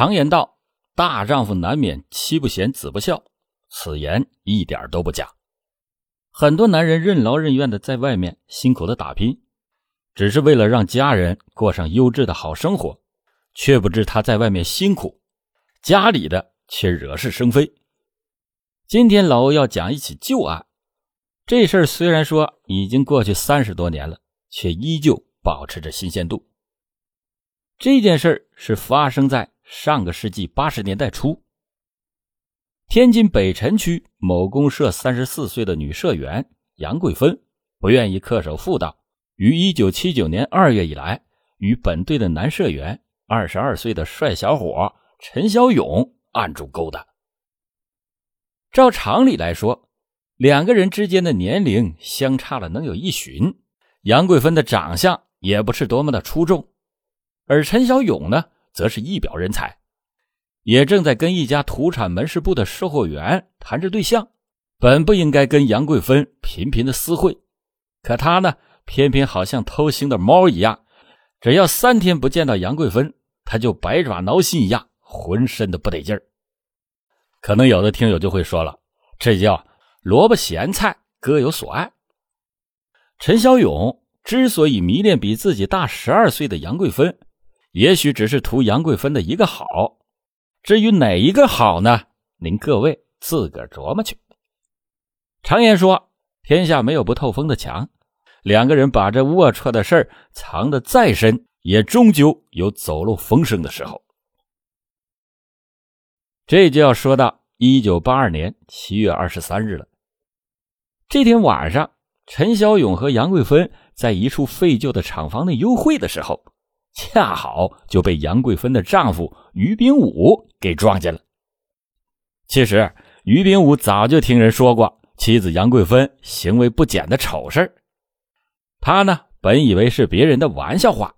常言道：“大丈夫难免妻不贤，子不孝。”此言一点都不假。很多男人任劳任怨的在外面辛苦的打拼，只是为了让家人过上优质的好生活，却不知他在外面辛苦，家里的却惹是生非。今天老欧要讲一起旧案，这事儿虽然说已经过去三十多年了，却依旧保持着新鲜度。这件事是发生在上个世纪八十年代初。天津北辰区某公社三十四岁的女社员杨桂芬，不愿意恪守妇道，于一九七九年二月以来，与本队的男社员二十二岁的帅小伙陈小勇暗中勾搭。照常理来说，两个人之间的年龄相差了能有一旬，杨桂芬的长相也不是多么的出众，而陈小勇呢，则是一表人才。也正在跟一家土产门市部的售货员谈着对象，本不应该跟杨贵芬频频的私会，可他呢，偏偏好像偷腥的猫一样，只要三天不见到杨贵芬，他就百爪挠心一样，浑身的不得劲儿。可能有的听友就会说了，这叫萝卜咸菜各有所爱。陈小勇之所以迷恋比自己大十二岁的杨贵芬，也许只是图杨贵芬的一个好。至于哪一个好呢？您各位自个儿琢磨去。常言说，天下没有不透风的墙。两个人把这龌龊的事儿藏得再深，也终究有走漏风声的时候。这就要说到一九八二年七月二十三日了。这天晚上，陈小勇和杨贵芬在一处废旧的厂房内幽会的时候。恰好就被杨贵芬的丈夫于炳武给撞见了。其实于炳武早就听人说过妻子杨贵芬行为不检的丑事他呢本以为是别人的玩笑话，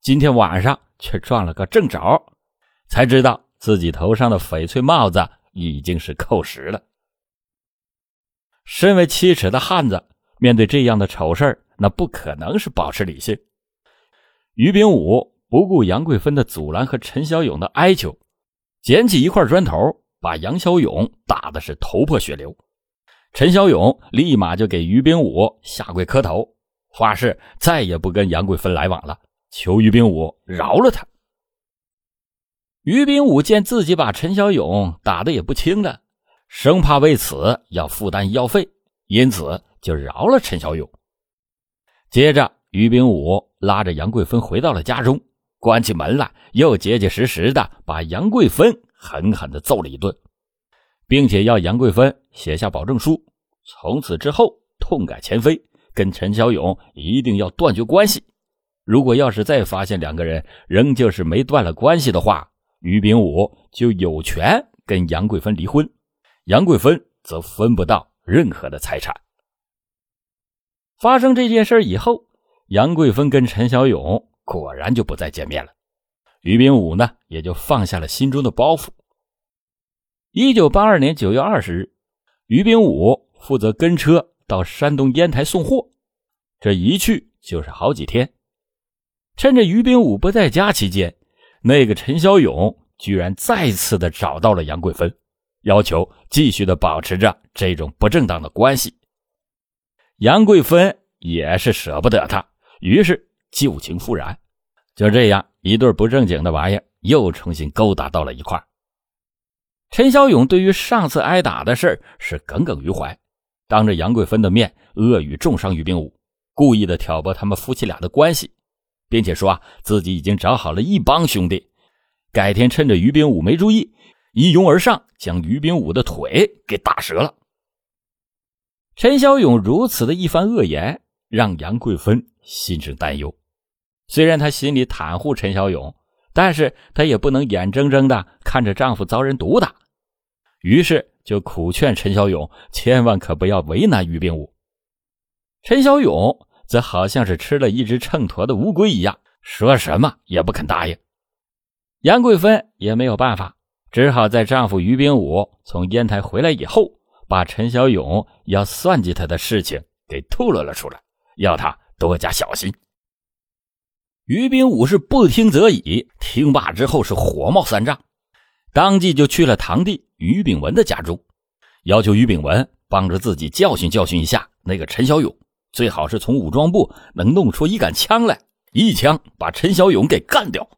今天晚上却撞了个正着，才知道自己头上的翡翠帽子已经是扣实了。身为七尺的汉子，面对这样的丑事那不可能是保持理性。于炳武不顾杨贵芬的阻拦和陈小勇的哀求，捡起一块砖头，把杨小勇打的是头破血流。陈小勇立马就给于炳武下跪磕头，发誓再也不跟杨贵芬来往了，求于炳武饶了他。于炳武见自己把陈小勇打的也不轻了，生怕为此要负担医药费，因此就饶了陈小勇。接着。于炳武拉着杨贵芬回到了家中，关起门来，又结结实实的把杨贵芬狠狠的揍了一顿，并且要杨贵芬写下保证书，从此之后痛改前非，跟陈小勇一定要断绝关系。如果要是再发现两个人仍旧是没断了关系的话，于炳武就有权跟杨贵芬离婚，杨贵芬则分不到任何的财产。发生这件事以后。杨贵芬跟陈小勇果然就不再见面了，于炳武呢也就放下了心中的包袱。一九八二年九月二十日，于炳武负责跟车到山东烟台送货，这一去就是好几天。趁着于炳武不在家期间，那个陈小勇居然再次的找到了杨贵芬，要求继续的保持着这种不正当的关系。杨贵芬也是舍不得他。于是旧情复燃，就这样一对不正经的玩意儿又重新勾搭到了一块陈小勇对于上次挨打的事是耿耿于怀，当着杨贵芬的面恶语重伤于炳武，故意的挑拨他们夫妻俩的关系，并且说啊自己已经找好了一帮兄弟，改天趁着于炳武没注意，一拥而上将于炳武的腿给打折了。陈小勇如此的一番恶言，让杨贵芬。心生担忧，虽然她心里袒护陈小勇，但是她也不能眼睁睁的看着丈夫遭人毒打，于是就苦劝陈小勇千万可不要为难于冰武。陈小勇则好像是吃了一只秤砣的乌龟一样，说什么也不肯答应。杨贵芬也没有办法，只好在丈夫于冰武从烟台回来以后，把陈小勇要算计他的事情给透露了出来，要他。多加小心。于炳武是不听则已，听罢之后是火冒三丈，当即就去了堂弟于炳文的家中，要求于炳文帮着自己教训教训一下那个陈小勇，最好是从武装部能弄出一杆枪来，一枪把陈小勇给干掉。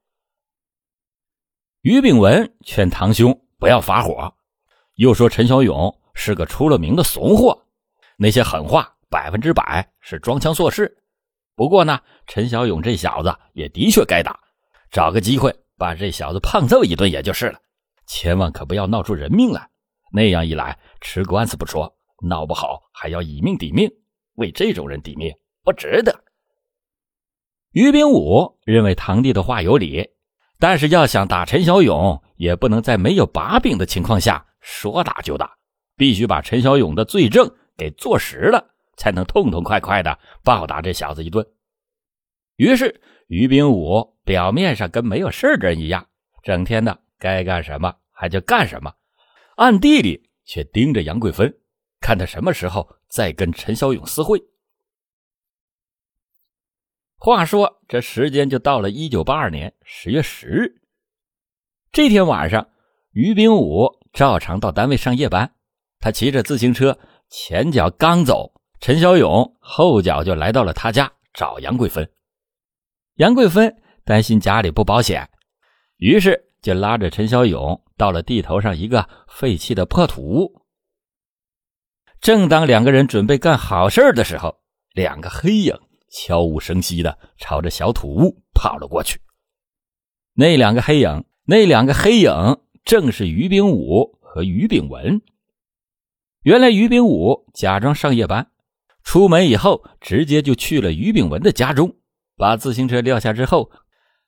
于炳文劝堂兄不要发火，又说陈小勇是个出了名的怂货，那些狠话百分之百是装腔作势。不过呢，陈小勇这小子也的确该打，找个机会把这小子胖揍一顿也就是了，千万可不要闹出人命来。那样一来，吃官司不说，闹不好还要以命抵命，为这种人抵命不值得。于炳武认为堂弟的话有理。但是要想打陈小勇，也不能在没有把柄的情况下说打就打，必须把陈小勇的罪证给坐实了，才能痛痛快快的暴打这小子一顿。于是于兵武表面上跟没有事人一样，整天的该干什么还就干什么，暗地里却盯着杨贵芬，看他什么时候再跟陈小勇私会。话说，这时间就到了一九八二年十月十日。这天晚上，于兵武照常到单位上夜班。他骑着自行车，前脚刚走，陈小勇后脚就来到了他家找杨贵芬。杨贵芬担心家里不保险，于是就拉着陈小勇到了地头上一个废弃的破土屋。正当两个人准备干好事的时候，两个黑影。悄无声息的朝着小土屋跑了过去。那两个黑影，那两个黑影正是于炳武和于炳文。原来于炳武假装上夜班，出门以后直接就去了于炳文的家中，把自行车撂下之后，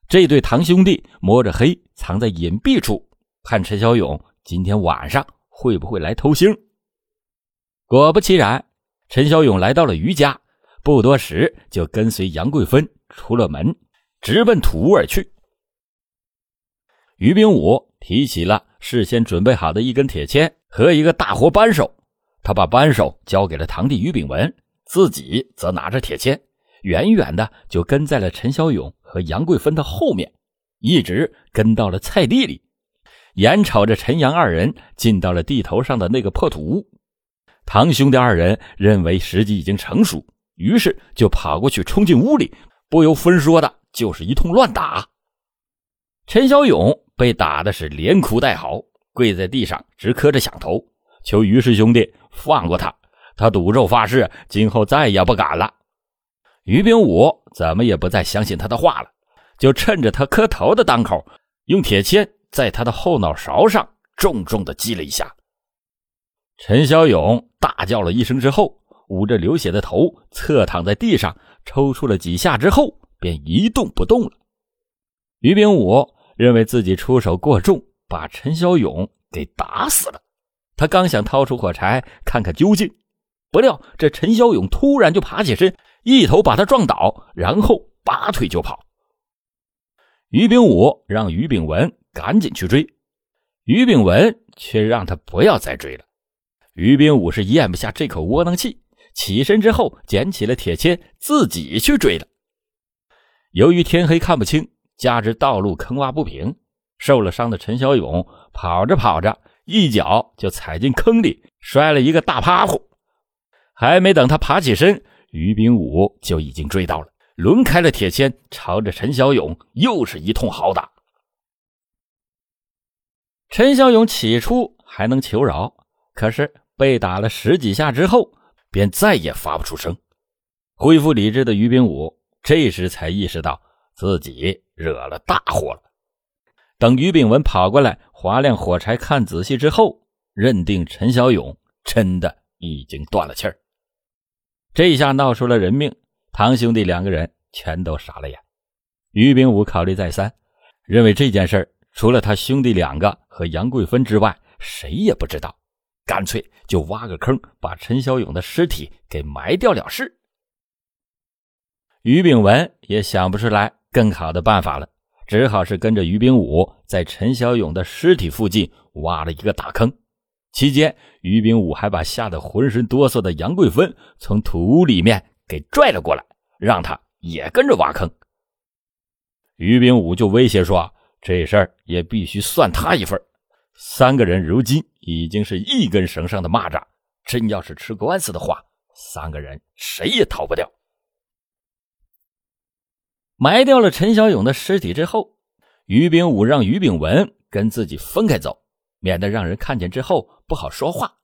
这对堂兄弟摸着黑藏在隐蔽处，看陈小勇今天晚上会不会来偷腥。果不其然，陈小勇来到了于家。不多时，就跟随杨贵芬出了门，直奔土屋而去。于炳武提起了事先准备好的一根铁钎和一个大活扳手，他把扳手交给了堂弟于炳文，自己则拿着铁锨，远远的就跟在了陈小勇和杨贵芬的后面，一直跟到了菜地里，眼瞅着陈杨二人进到了地头上的那个破土屋。堂兄弟二人认为时机已经成熟。于是就跑过去，冲进屋里，不由分说的就是一通乱打。陈小勇被打的是连哭带嚎，跪在地上直磕着响头，求于氏兄弟放过他。他赌咒发誓，今后再也不敢了。于炳武怎么也不再相信他的话了，就趁着他磕头的当口，用铁钎在他的后脑勺上重重的击了一下。陈小勇大叫了一声之后。捂着流血的头，侧躺在地上，抽搐了几下之后，便一动不动了。于炳武认为自己出手过重，把陈小勇给打死了。他刚想掏出火柴看看究竟，不料这陈小勇突然就爬起身，一头把他撞倒，然后拔腿就跑。于炳武让于炳文赶紧去追，于炳文却让他不要再追了。于炳武是咽不下这口窝囊气。起身之后，捡起了铁锨，自己去追了。由于天黑看不清，加之道路坑洼不平，受了伤的陈小勇跑着跑着，一脚就踩进坑里，摔了一个大趴虎。还没等他爬起身，于炳武就已经追到了，抡开了铁锨，朝着陈小勇又是一通好打。陈小勇起初还能求饶，可是被打了十几下之后。便再也发不出声。恢复理智的于炳武这时才意识到自己惹了大祸了。等于炳文跑过来划亮火柴看仔细之后，认定陈小勇真的已经断了气儿。这下闹出了人命，堂兄弟两个人全都傻了眼。于炳武考虑再三，认为这件事除了他兄弟两个和杨贵芬之外，谁也不知道。干脆就挖个坑，把陈小勇的尸体给埋掉了事。于炳文也想不出来更好的办法了，只好是跟着于炳武在陈小勇的尸体附近挖了一个大坑。期间，于炳武还把吓得浑身哆嗦的杨贵芬从土里面给拽了过来，让他也跟着挖坑。于炳武就威胁说：“这事儿也必须算他一份，三个人如今已经是一根绳上的蚂蚱，真要是吃官司的话，三个人谁也逃不掉。埋掉了陈小勇的尸体之后，于炳武让于炳文跟自己分开走，免得让人看见之后不好说话。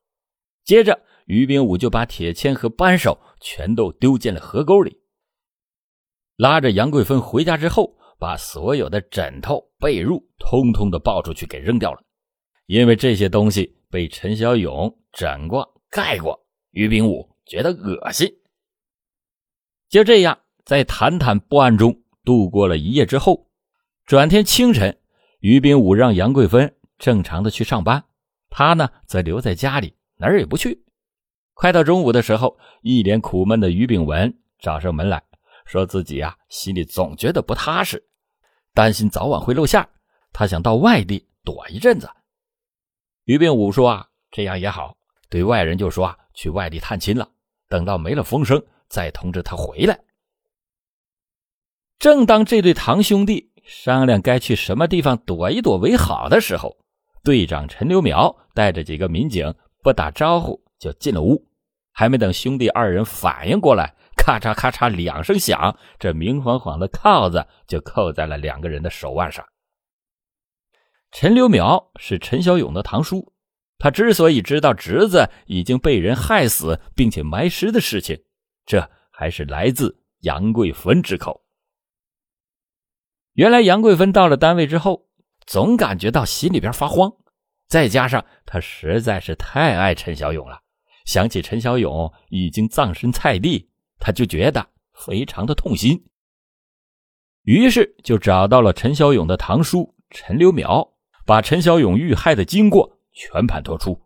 接着，于炳武就把铁钎和扳手全都丢进了河沟里，拉着杨贵芬回家之后，把所有的枕头、被褥通通的抱出去给扔掉了。因为这些东西被陈小勇枕过、盖过，于炳武觉得恶心。就这样，在谈谈不安中度过了一夜之后，转天清晨，于炳武让杨贵芬正常的去上班，他呢则留在家里，哪儿也不去。快到中午的时候，一脸苦闷的于炳文找上门来说自己啊心里总觉得不踏实，担心早晚会露馅，他想到外地躲一阵子。于炳武说：“啊，这样也好，对外人就说啊，去外地探亲了。等到没了风声，再通知他回来。”正当这对堂兄弟商量该去什么地方躲一躲为好的时候，队长陈留苗带着几个民警不打招呼就进了屋。还没等兄弟二人反应过来，咔嚓咔嚓两声响，这明晃晃的铐子就扣在了两个人的手腕上。陈留苗是陈小勇的堂叔，他之所以知道侄子已经被人害死并且埋尸的事情，这还是来自杨贵芬之口。原来杨贵芬到了单位之后，总感觉到心里边发慌，再加上他实在是太爱陈小勇了，想起陈小勇已经葬身菜地，他就觉得非常的痛心，于是就找到了陈小勇的堂叔陈留苗。把陈小勇遇害的经过全盘托出，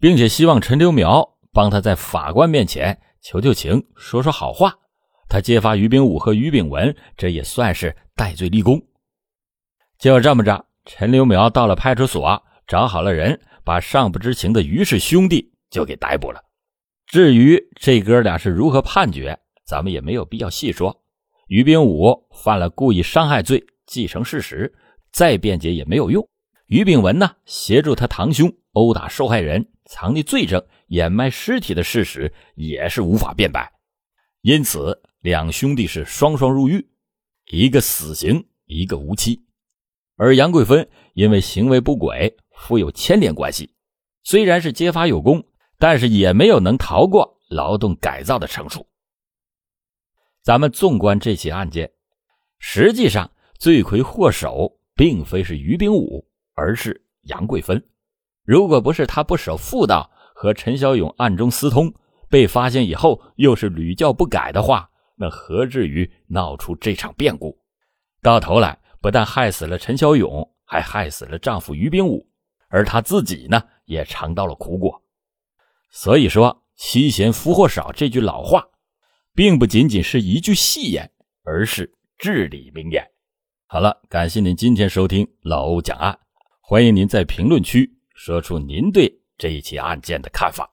并且希望陈留苗帮他在法官面前求求情，说说好话。他揭发于炳武和于炳文，这也算是戴罪立功。就这么着，陈留苗到了派出所，找好了人，把尚不知情的于氏兄弟就给逮捕了。至于这哥俩是如何判决，咱们也没有必要细说。于炳武犯了故意伤害罪，既成事实。再辩解也没有用。于炳文呢，协助他堂兄殴打受害人、藏匿罪证、掩埋尸体的事实也是无法辩白，因此两兄弟是双双入狱，一个死刑，一个无期。而杨贵芬因为行为不轨，负有牵连关系，虽然是揭发有功，但是也没有能逃过劳动改造的惩处。咱们纵观这起案件，实际上罪魁祸首。并非是于炳武，而是杨贵芬。如果不是他不守妇道，和陈小勇暗中私通，被发现以后又是屡教不改的话，那何至于闹出这场变故？到头来不但害死了陈小勇，还害死了丈夫于炳武，而她自己呢，也尝到了苦果。所以说“妻贤夫祸少”这句老话，并不仅仅是一句戏言，而是至理名言。好了，感谢您今天收听老欧讲案，欢迎您在评论区说出您对这一起案件的看法。